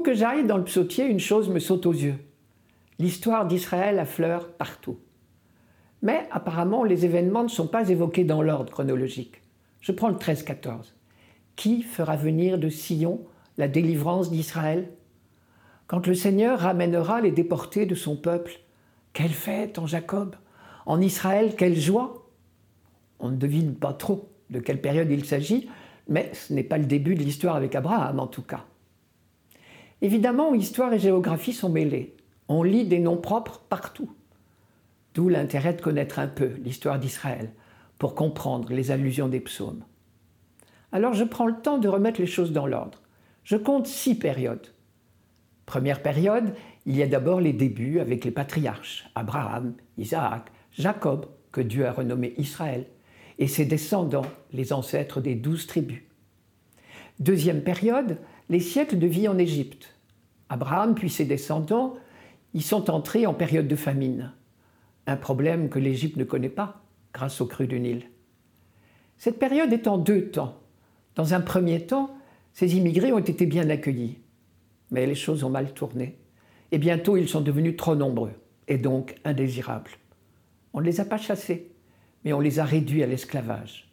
que j'aille dans le psautier, une chose me saute aux yeux. L'histoire d'Israël affleure partout. Mais apparemment, les événements ne sont pas évoqués dans l'ordre chronologique. Je prends le 13-14. Qui fera venir de Sion la délivrance d'Israël? Quand le Seigneur ramènera les déportés de son peuple, quelle fête en Jacob En Israël, quelle joie On ne devine pas trop de quelle période il s'agit, mais ce n'est pas le début de l'histoire avec Abraham en tout cas. Évidemment, histoire et géographie sont mêlées. On lit des noms propres partout. D'où l'intérêt de connaître un peu l'histoire d'Israël pour comprendre les allusions des psaumes. Alors je prends le temps de remettre les choses dans l'ordre. Je compte six périodes. Première période, il y a d'abord les débuts avec les patriarches, Abraham, Isaac, Jacob, que Dieu a renommé Israël, et ses descendants, les ancêtres des douze tribus. Deuxième période, les siècles de vie en Égypte. Abraham puis ses descendants y sont entrés en période de famine, un problème que l'Égypte ne connaît pas grâce aux crues du Nil. Cette période est en deux temps. Dans un premier temps, ces immigrés ont été bien accueillis, mais les choses ont mal tourné, et bientôt ils sont devenus trop nombreux, et donc indésirables. On ne les a pas chassés, mais on les a réduits à l'esclavage.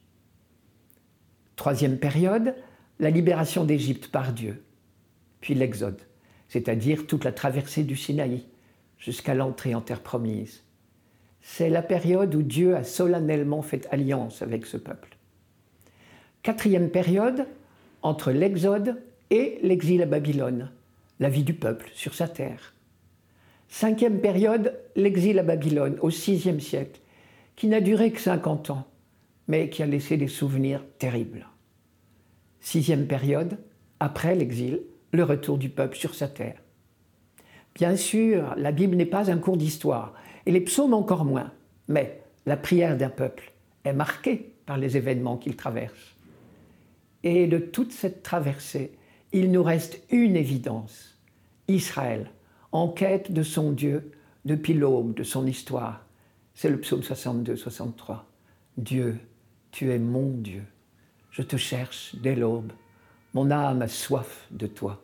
Troisième période, la libération d'Égypte par Dieu, puis l'Exode, c'est-à-dire toute la traversée du Sinaï jusqu'à l'entrée en terre promise. C'est la période où Dieu a solennellement fait alliance avec ce peuple. Quatrième période, entre l'Exode et l'exil à Babylone, la vie du peuple sur sa terre. Cinquième période, l'exil à Babylone au VIe siècle, qui n'a duré que 50 ans, mais qui a laissé des souvenirs terribles. Sixième période, après l'exil, le retour du peuple sur sa terre. Bien sûr, la Bible n'est pas un cours d'histoire, et les psaumes encore moins, mais la prière d'un peuple est marquée par les événements qu'il traverse. Et de toute cette traversée, il nous reste une évidence. Israël, en quête de son Dieu depuis l'aube de son histoire, c'est le psaume 62-63. Dieu, tu es mon Dieu. Je te cherche dès l'aube. Mon âme a soif de toi.